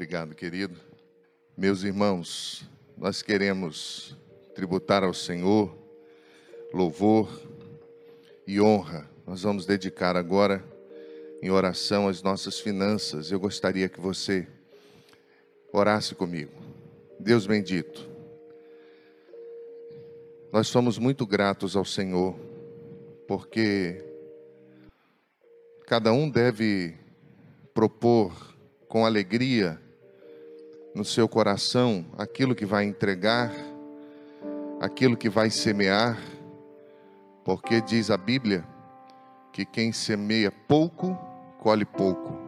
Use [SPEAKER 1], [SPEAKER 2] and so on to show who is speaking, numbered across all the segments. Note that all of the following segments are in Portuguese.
[SPEAKER 1] Obrigado, querido. Meus irmãos, nós queremos tributar ao Senhor louvor e honra. Nós vamos dedicar agora em oração as nossas finanças. Eu gostaria que você orasse comigo. Deus bendito, nós somos muito gratos ao Senhor, porque cada um deve propor com alegria no seu coração aquilo que vai entregar, aquilo que vai semear, porque diz a Bíblia que quem semeia pouco, colhe pouco.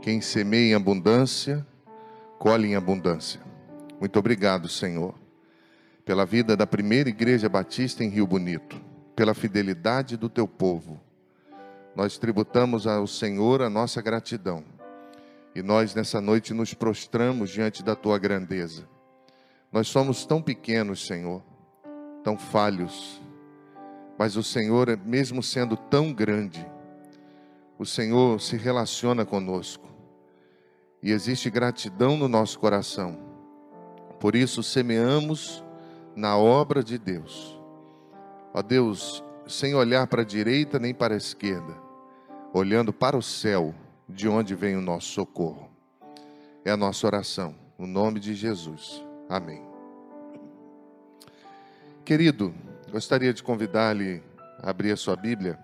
[SPEAKER 1] Quem semeia em abundância, colhe em abundância. Muito obrigado, Senhor, pela vida da primeira igreja batista em Rio Bonito, pela fidelidade do teu povo. Nós tributamos ao Senhor a nossa gratidão e nós nessa noite nos prostramos diante da tua grandeza. Nós somos tão pequenos, Senhor, tão falhos, mas o Senhor, mesmo sendo tão grande, o Senhor se relaciona conosco e existe gratidão no nosso coração. Por isso, semeamos na obra de Deus. Ó Deus, sem olhar para a direita nem para a esquerda, olhando para o céu de onde vem o nosso socorro. É a nossa oração, no nome de Jesus. Amém. Querido, gostaria de convidar-lhe a abrir a sua Bíblia.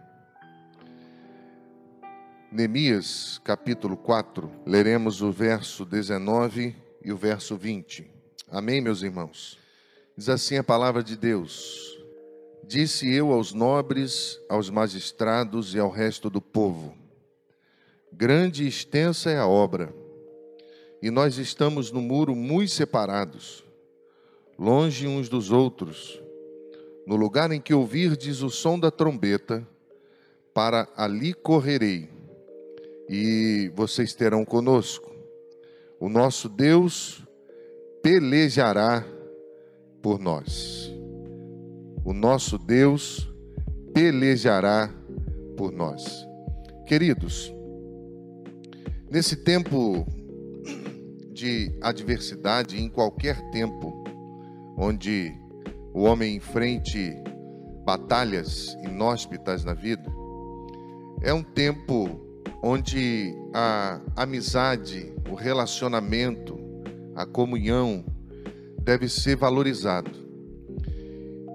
[SPEAKER 1] Neemias, capítulo 4, leremos o verso 19 e o verso 20. Amém, meus irmãos? Diz assim a palavra de Deus: Disse eu aos nobres, aos magistrados e ao resto do povo: Grande e extensa é a obra, e nós estamos no muro muito separados, longe uns dos outros, no lugar em que ouvirdes o som da trombeta, para ali correrei, e vocês terão conosco. O nosso Deus pelejará por nós. O nosso Deus pelejará por nós. Queridos, Nesse tempo de adversidade, em qualquer tempo, onde o homem enfrente batalhas inóspitas na vida, é um tempo onde a amizade, o relacionamento, a comunhão deve ser valorizado.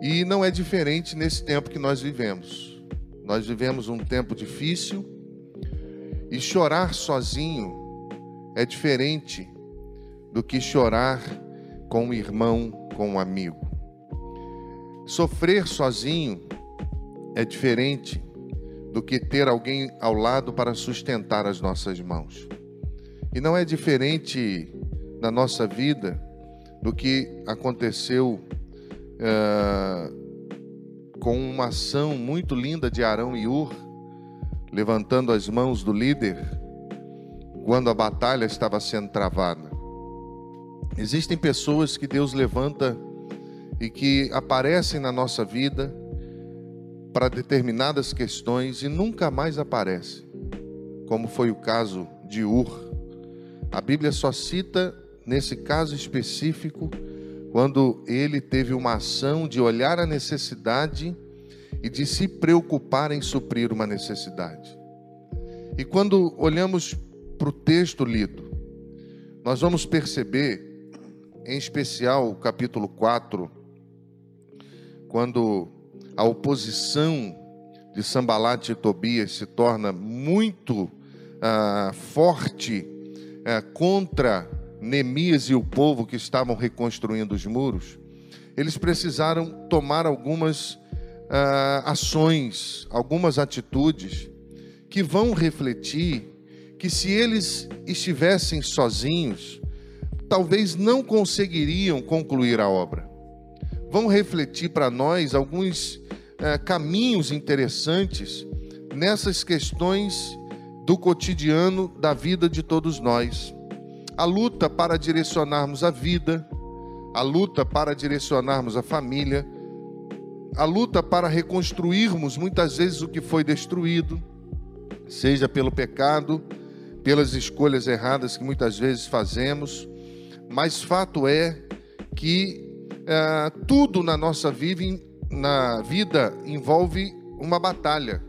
[SPEAKER 1] E não é diferente nesse tempo que nós vivemos. Nós vivemos um tempo difícil, e chorar sozinho é diferente do que chorar com um irmão, com um amigo. Sofrer sozinho é diferente do que ter alguém ao lado para sustentar as nossas mãos. E não é diferente na nossa vida do que aconteceu uh, com uma ação muito linda de Arão e Ur levantando as mãos do líder quando a batalha estava sendo travada. Existem pessoas que Deus levanta e que aparecem na nossa vida para determinadas questões e nunca mais aparecem, como foi o caso de Ur. A Bíblia só cita nesse caso específico quando ele teve uma ação de olhar a necessidade e de se preocupar em suprir uma necessidade. E quando olhamos para o texto lido, nós vamos perceber, em especial o capítulo 4, quando a oposição de Sambalat e Tobias se torna muito ah, forte ah, contra Neemias e o povo que estavam reconstruindo os muros, eles precisaram tomar algumas uh, ações, algumas atitudes que vão refletir que se eles estivessem sozinhos, talvez não conseguiriam concluir a obra. Vão refletir para nós alguns uh, caminhos interessantes nessas questões do cotidiano da vida de todos nós. A luta para direcionarmos a vida, a luta para direcionarmos a família, a luta para reconstruirmos muitas vezes o que foi destruído, seja pelo pecado, pelas escolhas erradas que muitas vezes fazemos, mas fato é que é, tudo na nossa vida, na vida envolve uma batalha,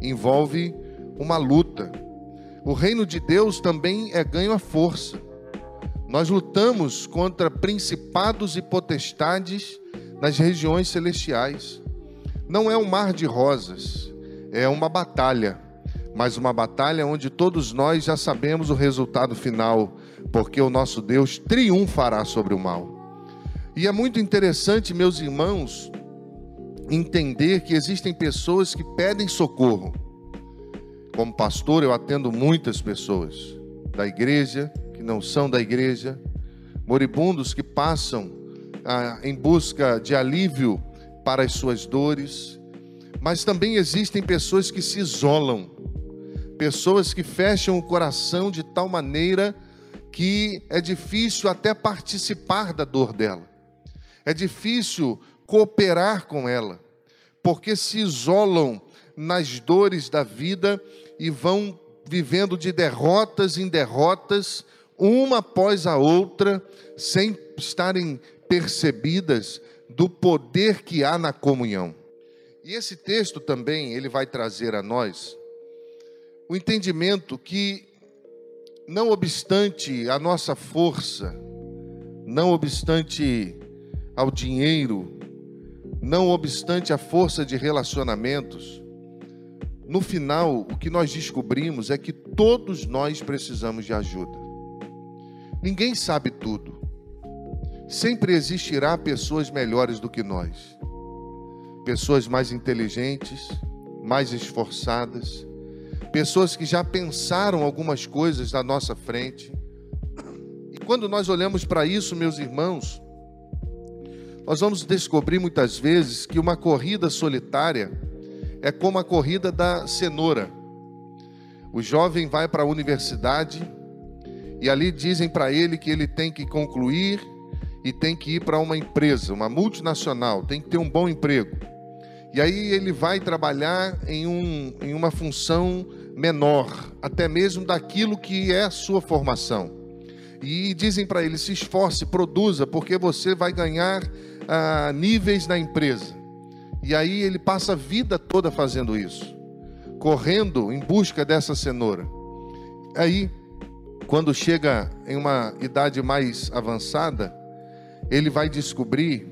[SPEAKER 1] envolve uma luta. O reino de Deus também é ganho à força. Nós lutamos contra principados e potestades nas regiões celestiais. Não é um mar de rosas, é uma batalha, mas uma batalha onde todos nós já sabemos o resultado final, porque o nosso Deus triunfará sobre o mal. E é muito interessante, meus irmãos, entender que existem pessoas que pedem socorro. Como pastor, eu atendo muitas pessoas da igreja, que não são da igreja, moribundos que passam ah, em busca de alívio para as suas dores, mas também existem pessoas que se isolam, pessoas que fecham o coração de tal maneira que é difícil até participar da dor dela. É difícil cooperar com ela, porque se isolam nas dores da vida e vão vivendo de derrotas em derrotas, uma após a outra, sem estarem percebidas do poder que há na comunhão. E esse texto também ele vai trazer a nós o entendimento que não obstante a nossa força, não obstante ao dinheiro, não obstante a força de relacionamentos, no final o que nós descobrimos é que todos nós precisamos de ajuda. Ninguém sabe tudo. Sempre existirá pessoas melhores do que nós. Pessoas mais inteligentes, mais esforçadas, pessoas que já pensaram algumas coisas na nossa frente. E quando nós olhamos para isso, meus irmãos, nós vamos descobrir muitas vezes que uma corrida solitária é como a corrida da cenoura. O jovem vai para a universidade e ali dizem para ele que ele tem que concluir e tem que ir para uma empresa, uma multinacional, tem que ter um bom emprego. E aí ele vai trabalhar em, um, em uma função menor, até mesmo daquilo que é a sua formação. E dizem para ele: se esforce, produza, porque você vai ganhar ah, níveis na empresa. E aí ele passa a vida toda fazendo isso, correndo em busca dessa cenoura. Aí quando chega em uma idade mais avançada, ele vai descobrir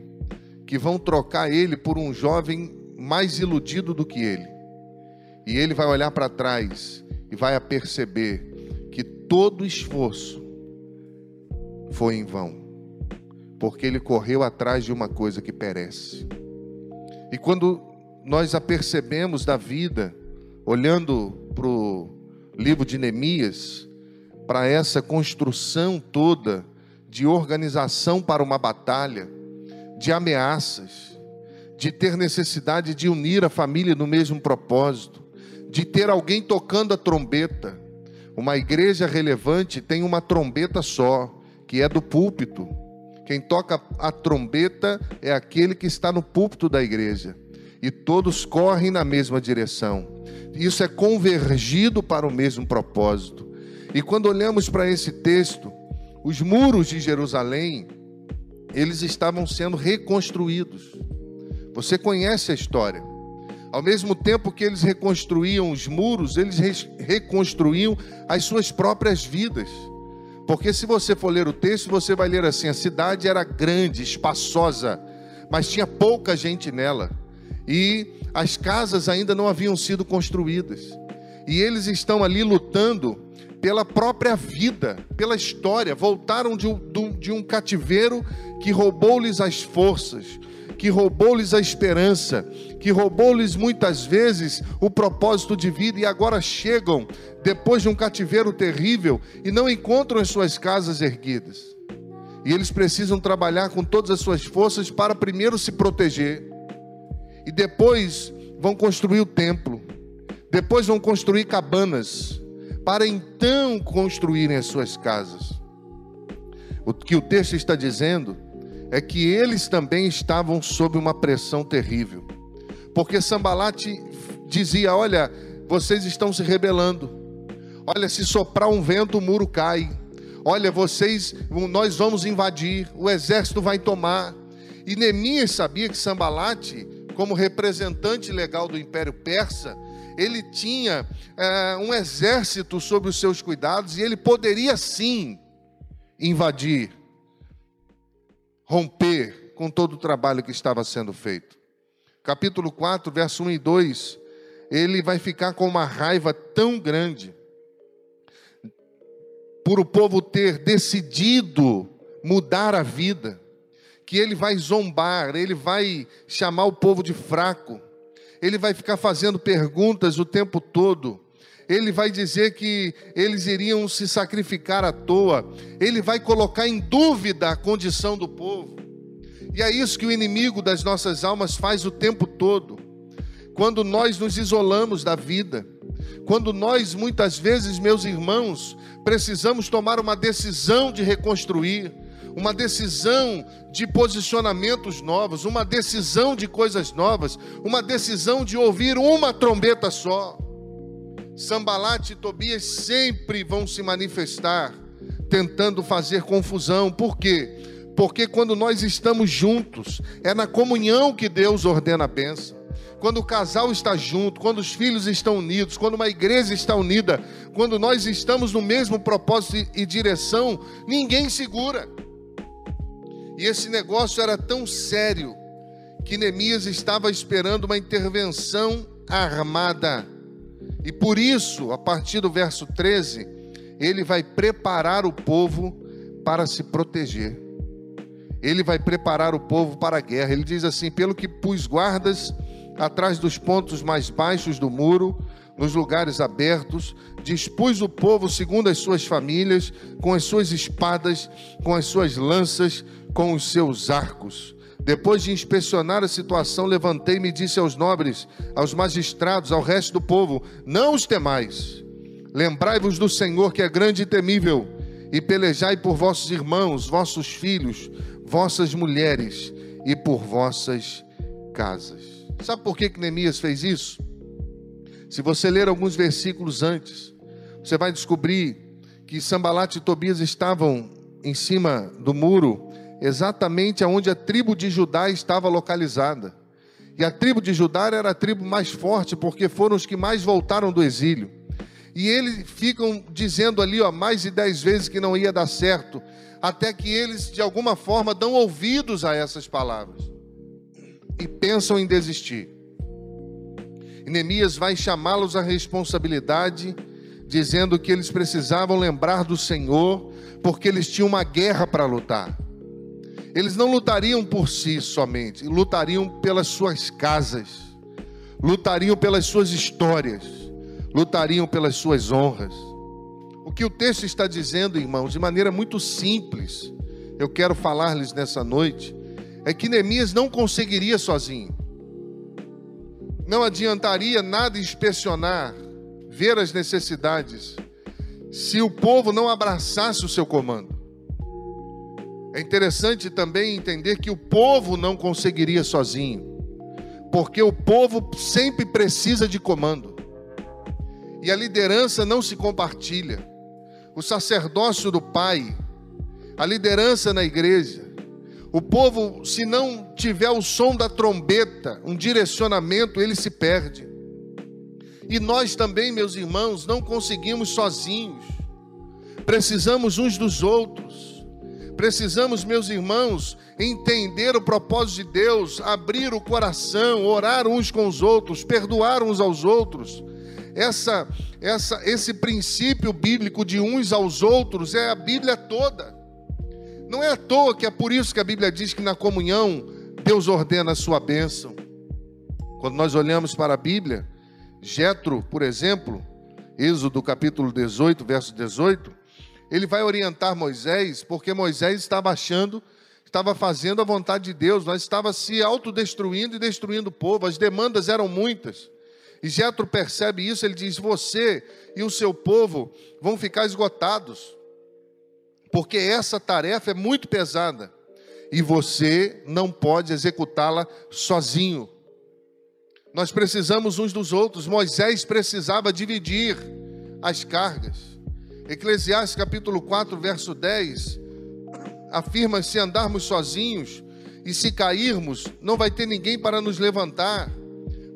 [SPEAKER 1] que vão trocar ele por um jovem mais iludido do que ele. E ele vai olhar para trás e vai perceber que todo esforço foi em vão, porque ele correu atrás de uma coisa que perece. E quando nós apercebemos da vida, olhando para o livro de Neemias, para essa construção toda de organização para uma batalha, de ameaças, de ter necessidade de unir a família no mesmo propósito, de ter alguém tocando a trombeta. Uma igreja relevante tem uma trombeta só, que é do púlpito. Quem toca a trombeta é aquele que está no púlpito da igreja. E todos correm na mesma direção. Isso é convergido para o mesmo propósito. E quando olhamos para esse texto, os muros de Jerusalém, eles estavam sendo reconstruídos. Você conhece a história. Ao mesmo tempo que eles reconstruíam os muros, eles reconstruíam as suas próprias vidas. Porque se você for ler o texto, você vai ler assim: a cidade era grande, espaçosa, mas tinha pouca gente nela. E as casas ainda não haviam sido construídas. E eles estão ali lutando pela própria vida, pela história. Voltaram de um, de um cativeiro que roubou-lhes as forças, que roubou-lhes a esperança, que roubou-lhes muitas vezes o propósito de vida e agora chegam depois de um cativeiro terrível e não encontram as suas casas erguidas. E eles precisam trabalhar com todas as suas forças para primeiro se proteger e depois vão construir o templo, depois vão construir cabanas para então construírem as suas casas. O que o texto está dizendo é que eles também estavam sob uma pressão terrível. Porque Sambalate dizia: Olha, vocês estão se rebelando. Olha, se soprar um vento, o muro cai. Olha, vocês, nós vamos invadir, o exército vai tomar. E Neemias sabia que Sambalate, como representante legal do Império Persa, ele tinha é, um exército sob os seus cuidados e ele poderia sim invadir, romper com todo o trabalho que estava sendo feito. Capítulo 4, verso 1 e 2, ele vai ficar com uma raiva tão grande por o povo ter decidido mudar a vida, que ele vai zombar, ele vai chamar o povo de fraco, ele vai ficar fazendo perguntas o tempo todo, ele vai dizer que eles iriam se sacrificar à toa, ele vai colocar em dúvida a condição do povo. E é isso que o inimigo das nossas almas faz o tempo todo. Quando nós nos isolamos da vida, quando nós muitas vezes, meus irmãos, precisamos tomar uma decisão de reconstruir, uma decisão de posicionamentos novos, uma decisão de coisas novas, uma decisão de ouvir uma trombeta só. Sambalate e Tobias sempre vão se manifestar tentando fazer confusão. Por quê? Porque quando nós estamos juntos, é na comunhão que Deus ordena a bênção. Quando o casal está junto, quando os filhos estão unidos, quando uma igreja está unida, quando nós estamos no mesmo propósito e direção, ninguém segura. E esse negócio era tão sério que Neemias estava esperando uma intervenção armada. E por isso, a partir do verso 13, ele vai preparar o povo para se proteger. Ele vai preparar o povo para a guerra. Ele diz assim: pelo que pus guardas atrás dos pontos mais baixos do muro, nos lugares abertos, dispus o povo segundo as suas famílias, com as suas espadas, com as suas lanças, com os seus arcos. Depois de inspecionar a situação, levantei-me e disse aos nobres, aos magistrados, ao resto do povo: Não os temais. Lembrai-vos do Senhor, que é grande e temível, e pelejai por vossos irmãos, vossos filhos, vossas mulheres e por vossas casas. Sabe por que, que Neemias fez isso? Se você ler alguns versículos antes, você vai descobrir que Sambalat e Tobias estavam em cima do muro exatamente aonde a tribo de Judá estava localizada. E a tribo de Judá era a tribo mais forte, porque foram os que mais voltaram do exílio. E eles ficam dizendo ali, ó, mais de dez vezes que não ia dar certo, até que eles, de alguma forma, dão ouvidos a essas palavras e pensam em desistir. E Neemias vai chamá-los à responsabilidade, dizendo que eles precisavam lembrar do Senhor, porque eles tinham uma guerra para lutar. Eles não lutariam por si somente, lutariam pelas suas casas, lutariam pelas suas histórias, lutariam pelas suas honras. O que o texto está dizendo, irmãos, de maneira muito simples, eu quero falar-lhes nessa noite, é que Neemias não conseguiria sozinho. Não adiantaria nada inspecionar, ver as necessidades, se o povo não abraçasse o seu comando. É interessante também entender que o povo não conseguiria sozinho, porque o povo sempre precisa de comando, e a liderança não se compartilha. O sacerdócio do Pai, a liderança na igreja, o povo, se não tiver o som da trombeta, um direcionamento, ele se perde. E nós também, meus irmãos, não conseguimos sozinhos, precisamos uns dos outros. Precisamos, meus irmãos, entender o propósito de Deus, abrir o coração, orar uns com os outros, perdoar uns aos outros. Essa, essa, esse princípio bíblico de uns aos outros é a Bíblia toda. Não é à toa que é por isso que a Bíblia diz que na comunhão Deus ordena a sua bênção. Quando nós olhamos para a Bíblia, Jetro, por exemplo, Êxodo capítulo 18, verso 18, ele vai orientar Moisés, porque Moisés estava achando, estava fazendo a vontade de Deus, mas estava se autodestruindo e destruindo o povo, as demandas eram muitas. E Jetro percebe isso, ele diz: Você e o seu povo vão ficar esgotados, porque essa tarefa é muito pesada e você não pode executá-la sozinho. Nós precisamos uns dos outros. Moisés precisava dividir as cargas. Eclesiastes capítulo 4, verso 10, afirma: se andarmos sozinhos e se cairmos, não vai ter ninguém para nos levantar.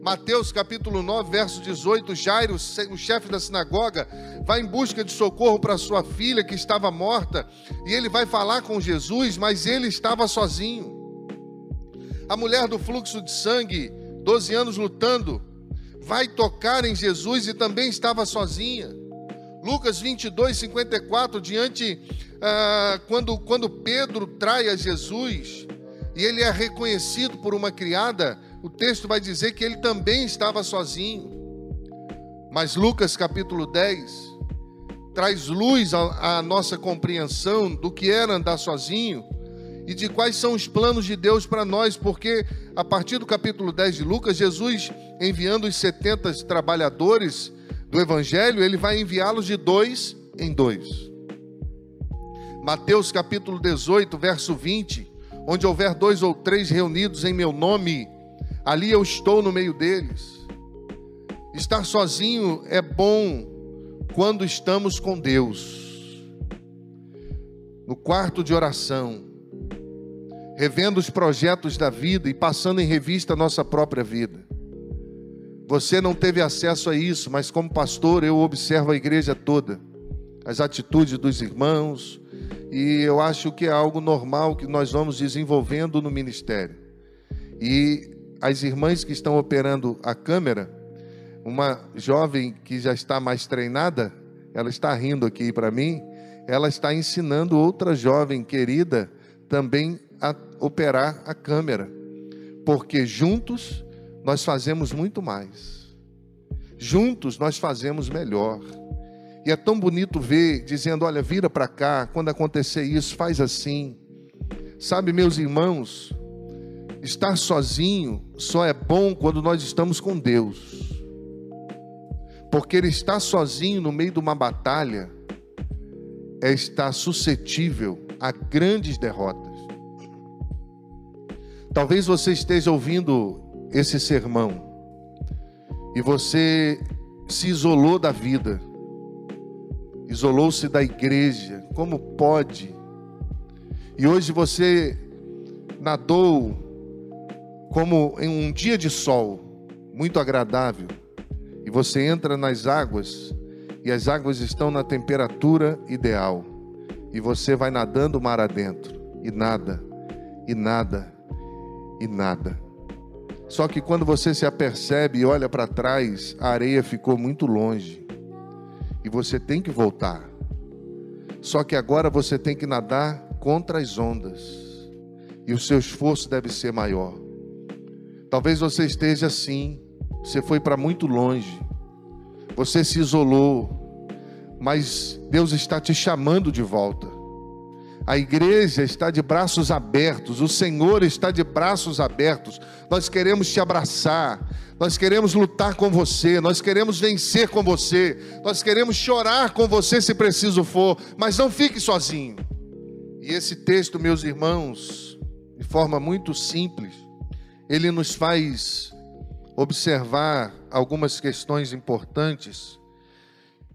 [SPEAKER 1] Mateus capítulo 9, verso 18, Jairo, o chefe da sinagoga, vai em busca de socorro para sua filha que estava morta, e ele vai falar com Jesus, mas ele estava sozinho. A mulher do fluxo de sangue, 12 anos lutando, vai tocar em Jesus e também estava sozinha. Lucas 22, 54, diante, ah, quando, quando Pedro trai a Jesus, e ele é reconhecido por uma criada, o texto vai dizer que ele também estava sozinho. Mas Lucas capítulo 10 traz luz à, nossa compreensão do que era andar sozinho e de quais são os planos de Deus para nós, porque a partir do capítulo 10 de Lucas, Jesus enviando os 70 trabalhadores do evangelho, ele vai enviá-los de dois em dois. Mateus capítulo 18, verso 20, onde houver dois ou três reunidos em meu nome, ali eu estou no meio deles. Estar sozinho é bom quando estamos com Deus. No quarto de oração, revendo os projetos da vida e passando em revista a nossa própria vida. Você não teve acesso a isso, mas como pastor eu observo a igreja toda, as atitudes dos irmãos, e eu acho que é algo normal que nós vamos desenvolvendo no ministério. E as irmãs que estão operando a câmera, uma jovem que já está mais treinada, ela está rindo aqui para mim, ela está ensinando outra jovem querida também a operar a câmera, porque juntos nós fazemos muito mais, juntos nós fazemos melhor. E é tão bonito ver dizendo: olha, vira para cá, quando acontecer isso, faz assim. Sabe, meus irmãos, Estar sozinho só é bom quando nós estamos com Deus. Porque ele estar sozinho no meio de uma batalha é estar suscetível a grandes derrotas. Talvez você esteja ouvindo esse sermão e você se isolou da vida, isolou-se da igreja, como pode? E hoje você nadou como em um dia de sol muito agradável, e você entra nas águas, e as águas estão na temperatura ideal, e você vai nadando mar adentro, e nada, e nada, e nada. Só que quando você se apercebe e olha para trás, a areia ficou muito longe, e você tem que voltar. Só que agora você tem que nadar contra as ondas, e o seu esforço deve ser maior. Talvez você esteja assim, você foi para muito longe, você se isolou, mas Deus está te chamando de volta. A igreja está de braços abertos, o Senhor está de braços abertos. Nós queremos te abraçar, nós queremos lutar com você, nós queremos vencer com você, nós queremos chorar com você se preciso for, mas não fique sozinho. E esse texto, meus irmãos, de forma muito simples, ele nos faz observar algumas questões importantes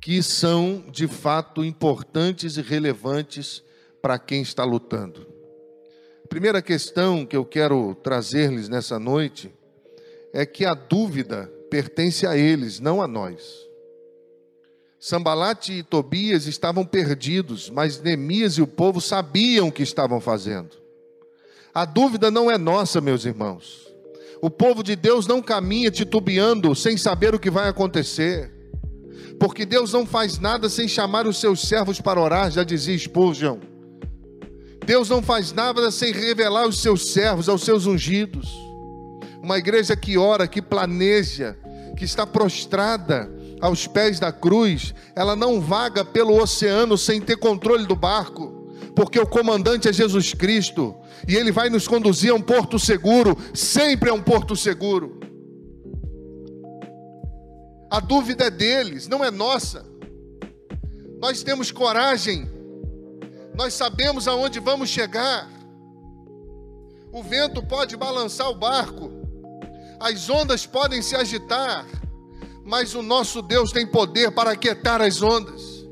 [SPEAKER 1] que são de fato importantes e relevantes para quem está lutando. Primeira questão que eu quero trazer-lhes nessa noite é que a dúvida pertence a eles, não a nós. Sambalate e Tobias estavam perdidos, mas Neemias e o povo sabiam o que estavam fazendo. A dúvida não é nossa, meus irmãos. O povo de Deus não caminha titubeando, sem saber o que vai acontecer. Porque Deus não faz nada sem chamar os seus servos para orar, já dizia Spurgeon. Deus não faz nada sem revelar os seus servos, aos seus ungidos. Uma igreja que ora, que planeja, que está prostrada aos pés da cruz, ela não vaga pelo oceano sem ter controle do barco porque o comandante é Jesus Cristo e ele vai nos conduzir a um porto seguro, sempre é um porto seguro. A dúvida é deles, não é nossa. Nós temos coragem, nós sabemos aonde vamos chegar. O vento pode balançar o barco, as ondas podem se agitar, mas o nosso Deus tem poder para aquietar as ondas,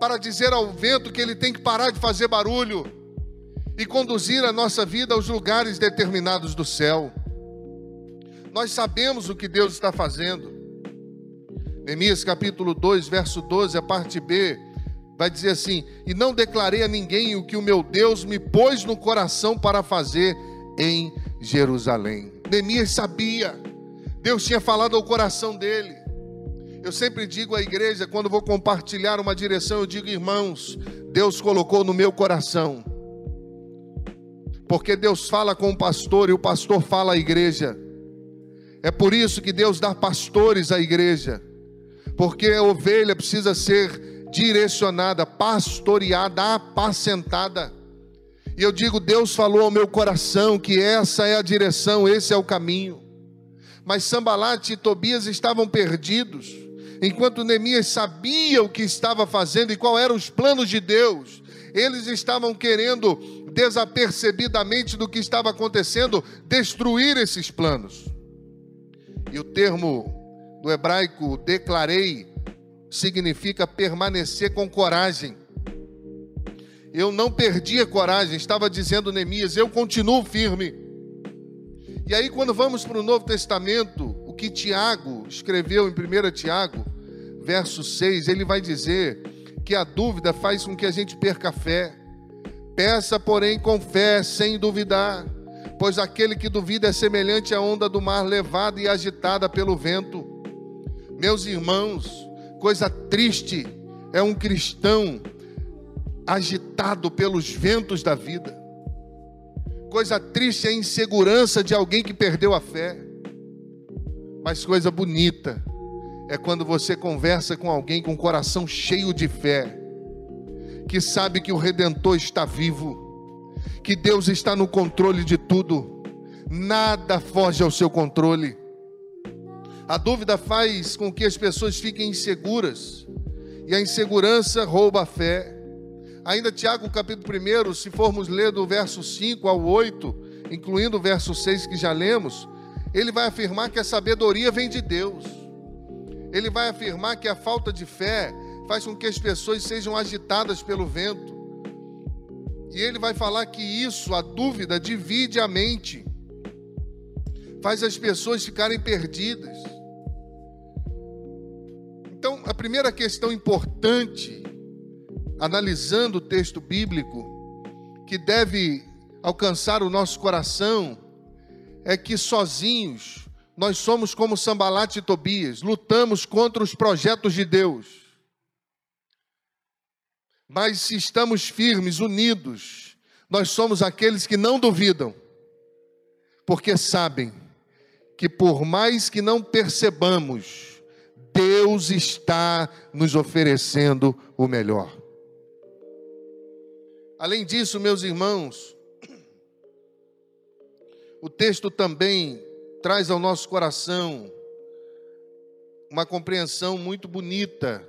[SPEAKER 1] para dizer ao vento que ele tem que parar de fazer barulho e conduzir a nossa vida aos lugares determinados do céu. Nós sabemos o que Deus está fazendo. Neemias capítulo 2, verso 12, a parte B, vai dizer assim: E não declarei a ninguém o que o meu Deus me pôs no coração para fazer em Jerusalém. Neemias sabia, Deus tinha falado ao coração dele. Eu sempre digo à igreja, quando vou compartilhar uma direção, eu digo, irmãos, Deus colocou no meu coração. Porque Deus fala com o pastor e o pastor fala à igreja. É por isso que Deus dá pastores à igreja. Porque a ovelha precisa ser direcionada, pastoreada, apacentada. E eu digo, Deus falou ao meu coração que essa é a direção, esse é o caminho. Mas Sambalate e Tobias estavam perdidos, enquanto Neemias sabia o que estava fazendo e qual eram os planos de Deus. Eles estavam querendo, desapercebidamente do que estava acontecendo, destruir esses planos. E o termo do hebraico declarei significa permanecer com coragem. Eu não perdi a coragem, estava dizendo Neemias, eu continuo firme. E aí, quando vamos para o Novo Testamento, o que Tiago escreveu em 1 Tiago, verso 6, ele vai dizer que a dúvida faz com que a gente perca a fé. Peça, porém, com fé, sem duvidar, pois aquele que duvida é semelhante à onda do mar levada e agitada pelo vento. Meus irmãos, coisa triste é um cristão agitado pelos ventos da vida. Coisa triste é a insegurança de alguém que perdeu a fé. Mas coisa bonita é quando você conversa com alguém com o coração cheio de fé, que sabe que o redentor está vivo, que Deus está no controle de tudo, nada foge ao seu controle. A dúvida faz com que as pessoas fiquem inseguras, e a insegurança rouba a fé. Ainda Tiago, capítulo 1, se formos ler do verso 5 ao 8, incluindo o verso 6 que já lemos, ele vai afirmar que a sabedoria vem de Deus. Ele vai afirmar que a falta de fé faz com que as pessoas sejam agitadas pelo vento. E ele vai falar que isso, a dúvida, divide a mente, faz as pessoas ficarem perdidas. Primeira questão importante analisando o texto bíblico, que deve alcançar o nosso coração, é que sozinhos nós somos como Sambalate e Tobias, lutamos contra os projetos de Deus. Mas se estamos firmes, unidos, nós somos aqueles que não duvidam, porque sabem que por mais que não percebamos, Deus está nos oferecendo o melhor. Além disso, meus irmãos, o texto também traz ao nosso coração uma compreensão muito bonita,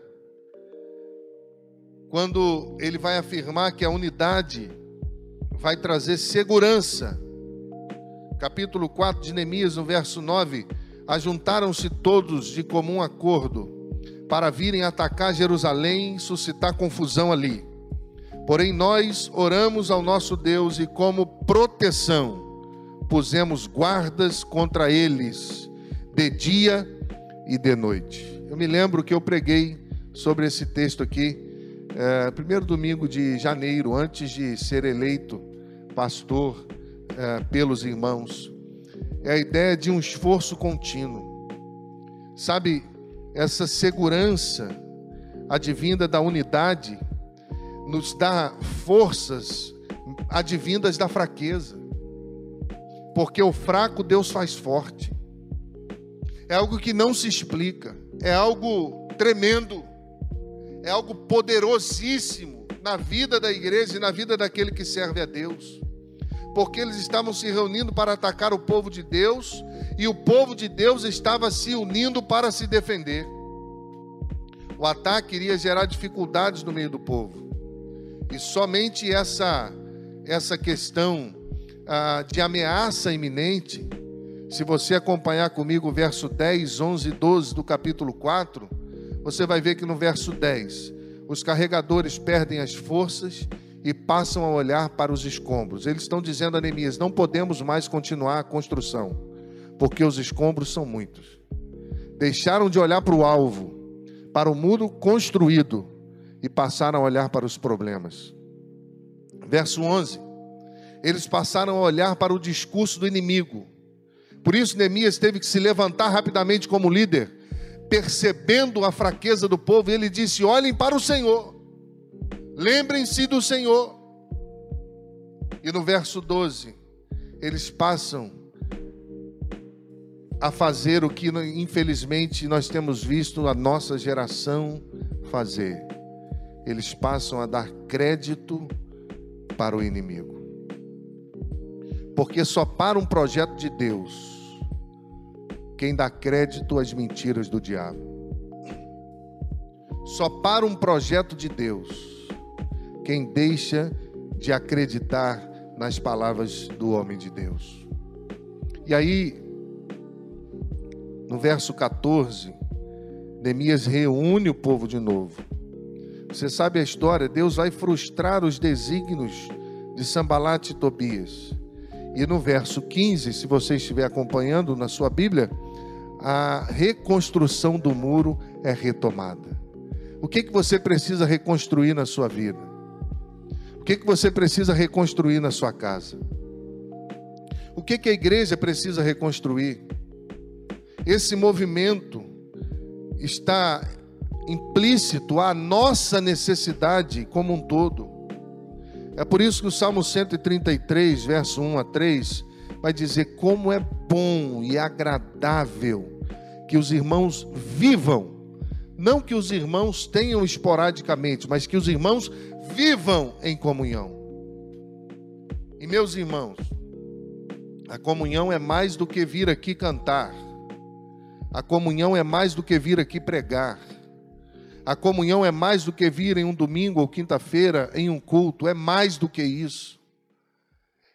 [SPEAKER 1] quando ele vai afirmar que a unidade vai trazer segurança. Capítulo 4 de Neemias, no verso 9: Ajuntaram-se todos de comum acordo para virem atacar Jerusalém e suscitar confusão ali. Porém, nós oramos ao nosso Deus e, como proteção, pusemos guardas contra eles, de dia e de noite. Eu me lembro que eu preguei sobre esse texto aqui, é, primeiro domingo de janeiro, antes de ser eleito pastor é, pelos irmãos. É a ideia de um esforço contínuo. Sabe, essa segurança advinda da unidade nos dá forças advindas da fraqueza. Porque o fraco Deus faz forte. É algo que não se explica, é algo tremendo, é algo poderosíssimo na vida da igreja e na vida daquele que serve a Deus. Porque eles estavam se reunindo para atacar o povo de Deus e o povo de Deus estava se unindo para se defender. O ataque iria gerar dificuldades no meio do povo. E somente essa, essa questão ah, de ameaça iminente Se você acompanhar comigo o verso 10, 11 e 12 do capítulo 4, você vai ver que no verso 10, os carregadores perdem as forças e passam a olhar para os escombros. Eles estão dizendo a Neemias: não podemos mais continuar a construção, porque os escombros são muitos. Deixaram de olhar para o alvo, para o muro construído e passaram a olhar para os problemas. Verso 11: eles passaram a olhar para o discurso do inimigo. Por isso, Neemias teve que se levantar rapidamente como líder, percebendo a fraqueza do povo, e ele disse: Olhem para o Senhor, lembrem-se do Senhor. E no verso 12, eles passam a fazer o que, infelizmente, nós temos visto a nossa geração fazer. Eles passam a dar crédito para o inimigo. Porque só para um projeto de Deus quem dá crédito às mentiras do diabo. Só para um projeto de Deus quem deixa de acreditar nas palavras do homem de Deus. E aí, no verso 14, Neemias reúne o povo de novo. Você sabe a história, Deus vai frustrar os desígnios de Sambalat e Tobias. E no verso 15, se você estiver acompanhando na sua Bíblia, a reconstrução do muro é retomada. O que, que você precisa reconstruir na sua vida? O que, que você precisa reconstruir na sua casa? O que, que a igreja precisa reconstruir? Esse movimento está implícito à nossa necessidade como um todo. É por isso que o Salmo 133, verso 1 a 3, vai dizer como é bom e agradável que os irmãos vivam. Não que os irmãos tenham esporadicamente, mas que os irmãos vivam em comunhão. E meus irmãos, a comunhão é mais do que vir aqui cantar. A comunhão é mais do que vir aqui pregar. A comunhão é mais do que vir em um domingo ou quinta-feira em um culto, é mais do que isso.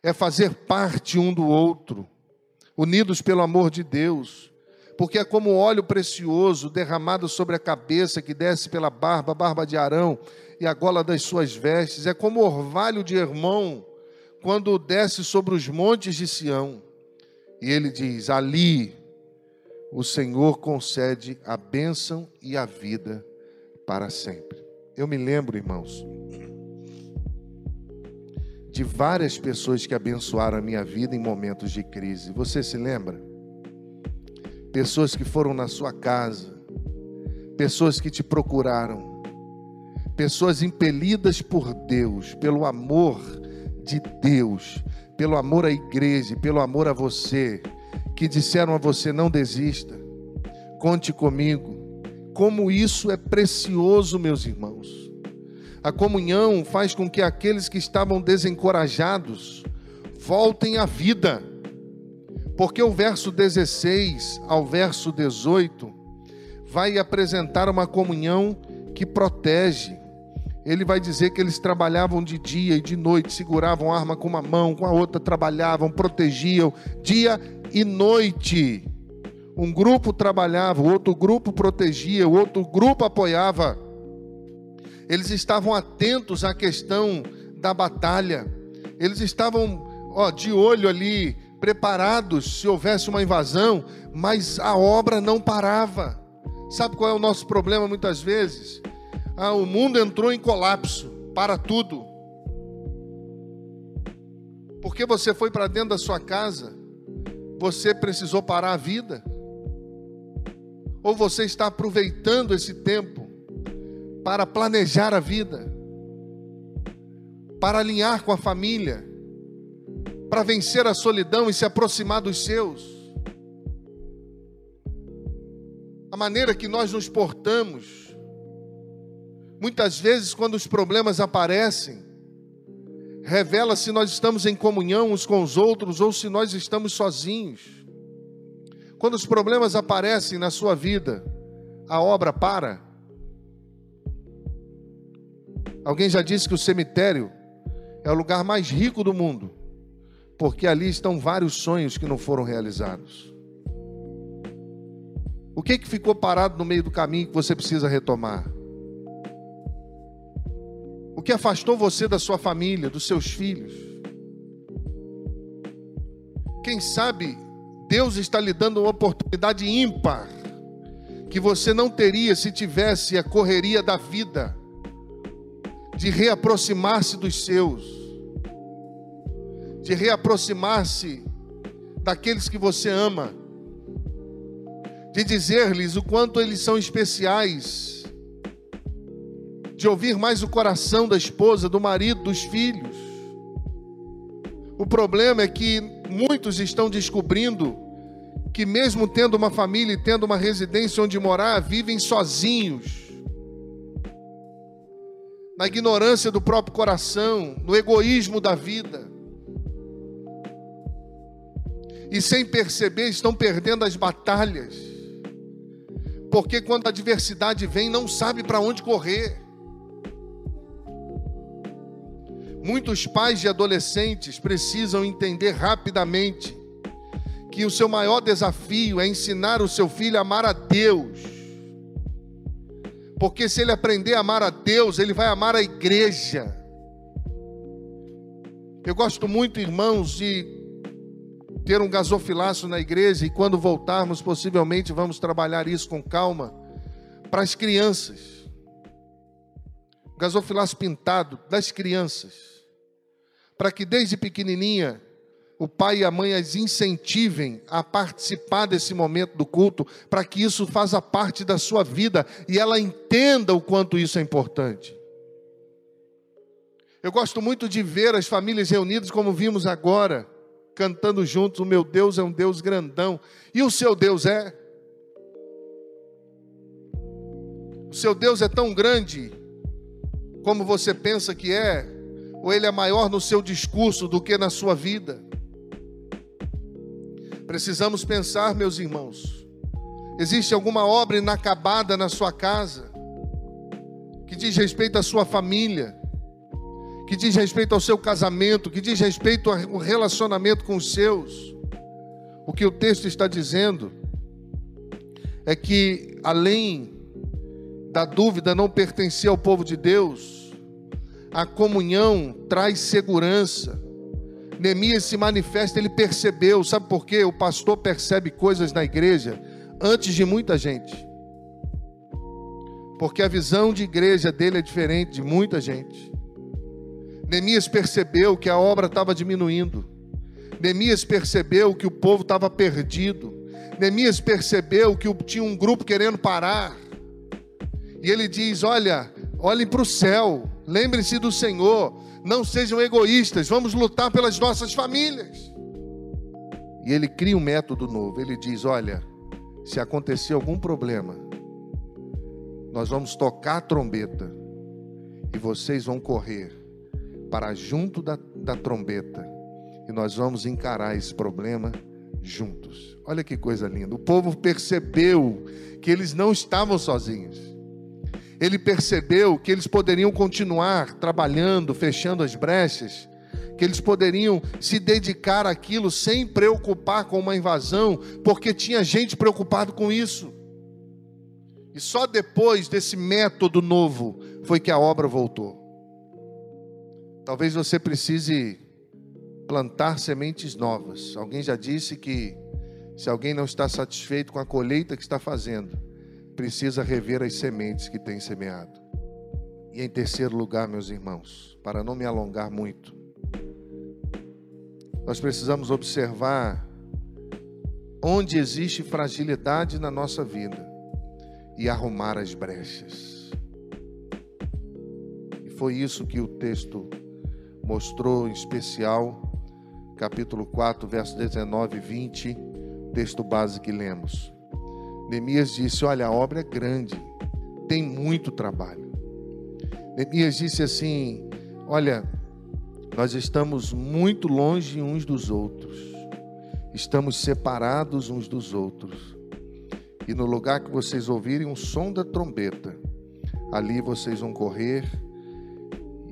[SPEAKER 1] É fazer parte um do outro, unidos pelo amor de Deus, porque é como óleo precioso derramado sobre a cabeça que desce pela barba, barba de Arão e a gola das suas vestes, é como orvalho de Hermão quando desce sobre os montes de Sião. E ele diz: Ali o Senhor concede a bênção e a vida para sempre. Eu me lembro, irmãos, de várias pessoas que abençoaram a minha vida em momentos de crise. Você se lembra? Pessoas que foram na sua casa, pessoas que te procuraram, pessoas impelidas por Deus, pelo amor de Deus, pelo amor à igreja, pelo amor a você, que disseram a você: não desista, conte comigo, como isso é precioso, meus irmãos. A comunhão faz com que aqueles que estavam desencorajados voltem à vida. Porque o verso 16 ao verso 18 vai apresentar uma comunhão que protege. Ele vai dizer que eles trabalhavam de dia e de noite, seguravam a arma com uma mão, com a outra trabalhavam, protegiam, dia e noite. Um grupo trabalhava, o outro grupo protegia, o outro grupo apoiava. Eles estavam atentos à questão da batalha. Eles estavam ó, de olho ali, preparados se houvesse uma invasão, mas a obra não parava. Sabe qual é o nosso problema muitas vezes? Ah, o mundo entrou em colapso, para tudo. Porque você foi para dentro da sua casa, você precisou parar a vida. Ou você está aproveitando esse tempo para planejar a vida, para alinhar com a família, para vencer a solidão e se aproximar dos seus? A maneira que nós nos portamos, muitas vezes, quando os problemas aparecem, revela se nós estamos em comunhão uns com os outros ou se nós estamos sozinhos. Quando os problemas aparecem na sua vida, a obra para. Alguém já disse que o cemitério é o lugar mais rico do mundo, porque ali estão vários sonhos que não foram realizados. O que, que ficou parado no meio do caminho que você precisa retomar? O que afastou você da sua família, dos seus filhos? Quem sabe Deus está lhe dando uma oportunidade ímpar que você não teria se tivesse a correria da vida de reaproximar-se dos seus, de reaproximar-se daqueles que você ama de dizer-lhes o quanto eles são especiais, de ouvir mais o coração da esposa, do marido, dos filhos. O problema é que muitos estão descobrindo que, mesmo tendo uma família e tendo uma residência onde morar, vivem sozinhos, na ignorância do próprio coração, no egoísmo da vida. E sem perceber, estão perdendo as batalhas porque quando a adversidade vem, não sabe para onde correr. Muitos pais de adolescentes precisam entender rapidamente que o seu maior desafio é ensinar o seu filho a amar a Deus. Porque se ele aprender a amar a Deus, ele vai amar a igreja. Eu gosto muito, irmãos, de ter um gasofilaço na igreja e quando voltarmos, possivelmente vamos trabalhar isso com calma para as crianças. Gasofilaço pintado das crianças. Para que desde pequenininha o pai e a mãe as incentivem a participar desse momento do culto, para que isso faça parte da sua vida e ela entenda o quanto isso é importante. Eu gosto muito de ver as famílias reunidas, como vimos agora cantando juntos: O meu Deus é um Deus grandão. E o seu Deus é? O seu Deus é tão grande como você pensa que é? Ou ele é maior no seu discurso do que na sua vida? Precisamos pensar, meus irmãos. Existe alguma obra inacabada na sua casa que diz respeito à sua família? Que diz respeito ao seu casamento, que diz respeito ao relacionamento com os seus. O que o texto está dizendo é que, além da dúvida não pertencer ao povo de Deus, a comunhão traz segurança. Neemias se manifesta, ele percebeu, sabe por quê? O pastor percebe coisas na igreja antes de muita gente. Porque a visão de igreja dele é diferente de muita gente. Neemias percebeu que a obra estava diminuindo. Neemias percebeu que o povo estava perdido. Neemias percebeu que tinha um grupo querendo parar. E ele diz: Olha, olhem para o céu, lembrem-se do Senhor, não sejam egoístas, vamos lutar pelas nossas famílias. E ele cria um método novo. Ele diz: Olha, se acontecer algum problema, nós vamos tocar a trombeta e vocês vão correr junto da, da trombeta e nós vamos encarar esse problema juntos. Olha que coisa linda. O povo percebeu que eles não estavam sozinhos. Ele percebeu que eles poderiam continuar trabalhando, fechando as brechas, que eles poderiam se dedicar àquilo sem preocupar com uma invasão, porque tinha gente preocupado com isso. E só depois desse método novo foi que a obra voltou. Talvez você precise plantar sementes novas. Alguém já disse que se alguém não está satisfeito com a colheita que está fazendo, precisa rever as sementes que tem semeado. E em terceiro lugar, meus irmãos, para não me alongar muito, nós precisamos observar onde existe fragilidade na nossa vida e arrumar as brechas. E foi isso que o texto mostrou em especial, capítulo 4, verso 19 e 20, texto base que lemos. Neemias disse: Olha, a obra é grande, tem muito trabalho. Neemias disse assim: Olha, nós estamos muito longe uns dos outros, estamos separados uns dos outros. E no lugar que vocês ouvirem o som da trombeta, ali vocês vão correr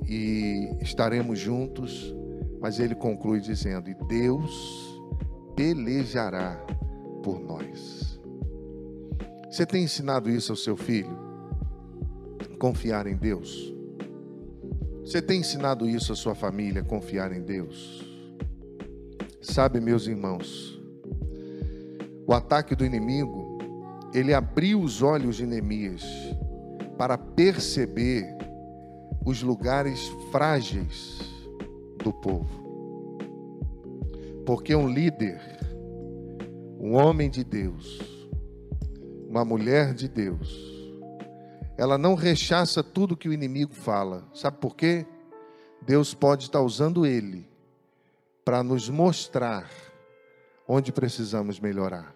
[SPEAKER 1] e estaremos juntos, Mas ele conclui dizendo: E Deus pelejará por nós. Você tem ensinado isso ao seu filho? Confiar em Deus? Você tem ensinado isso à sua família, confiar em Deus? Sabe, meus irmãos, o ataque do inimigo, ele abriu os olhos de Neemias para perceber os lugares frágeis do povo. Porque um líder, um homem de Deus, uma mulher de Deus, ela não rechaça tudo que o inimigo fala. Sabe por quê? Deus pode estar usando ele para nos mostrar onde precisamos melhorar.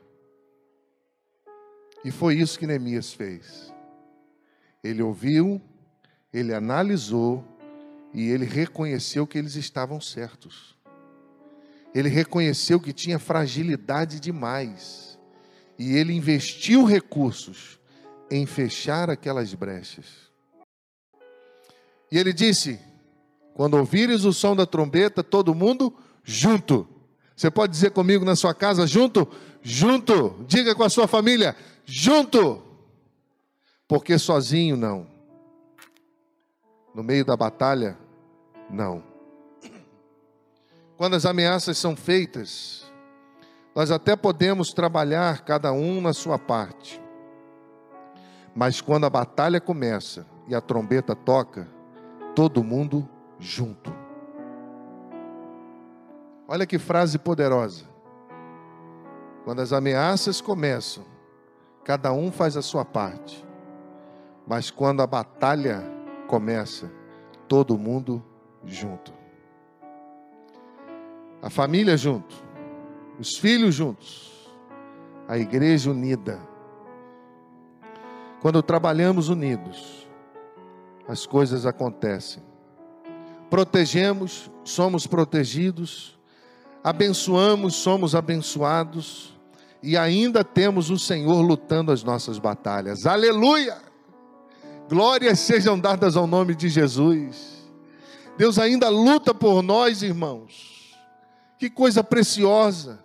[SPEAKER 1] E foi isso que Neemias fez. Ele ouviu, ele analisou e ele reconheceu que eles estavam certos. Ele reconheceu que tinha fragilidade demais. E ele investiu recursos em fechar aquelas brechas. E ele disse: Quando ouvires o som da trombeta, todo mundo junto. Você pode dizer comigo na sua casa, junto? Junto. Diga com a sua família, junto. Porque sozinho não. No meio da batalha, não. Quando as ameaças são feitas, nós até podemos trabalhar cada um na sua parte. Mas quando a batalha começa e a trombeta toca, todo mundo junto. Olha que frase poderosa. Quando as ameaças começam, cada um faz a sua parte. Mas quando a batalha começa, todo mundo junto. A família junto, os filhos juntos, a igreja unida. Quando trabalhamos unidos, as coisas acontecem. Protegemos, somos protegidos abençoamos, somos abençoados e ainda temos o Senhor lutando as nossas batalhas. Aleluia! Glórias sejam dadas ao nome de Jesus. Deus ainda luta por nós, irmãos. Que coisa preciosa.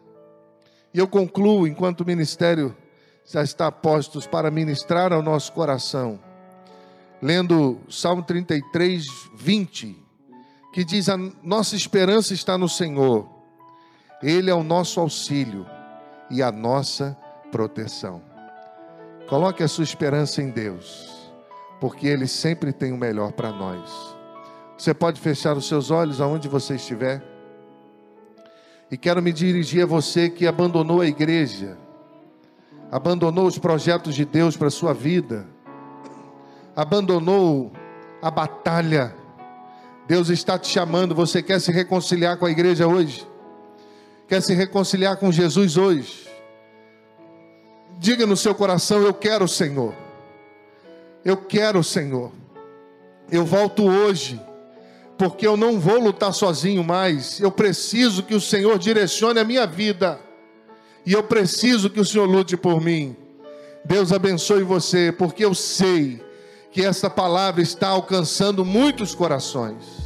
[SPEAKER 1] E eu concluo, enquanto o ministério já está postos para ministrar ao nosso coração, lendo Salmo 33, 20, que diz: A nossa esperança está no Senhor ele é o nosso auxílio e a nossa proteção. Coloque a sua esperança em Deus, porque Ele sempre tem o melhor para nós. Você pode fechar os seus olhos aonde você estiver. E quero me dirigir a você que abandonou a igreja, abandonou os projetos de Deus para a sua vida, abandonou a batalha. Deus está te chamando, você quer se reconciliar com a igreja hoje? quer se reconciliar com Jesus hoje, diga no seu coração: Eu quero Senhor. Eu quero o Senhor. Eu volto hoje, porque eu não vou lutar sozinho mais. Eu preciso que o Senhor direcione a minha vida. E eu preciso que o Senhor lute por mim. Deus abençoe você, porque eu sei que essa palavra está alcançando muitos corações.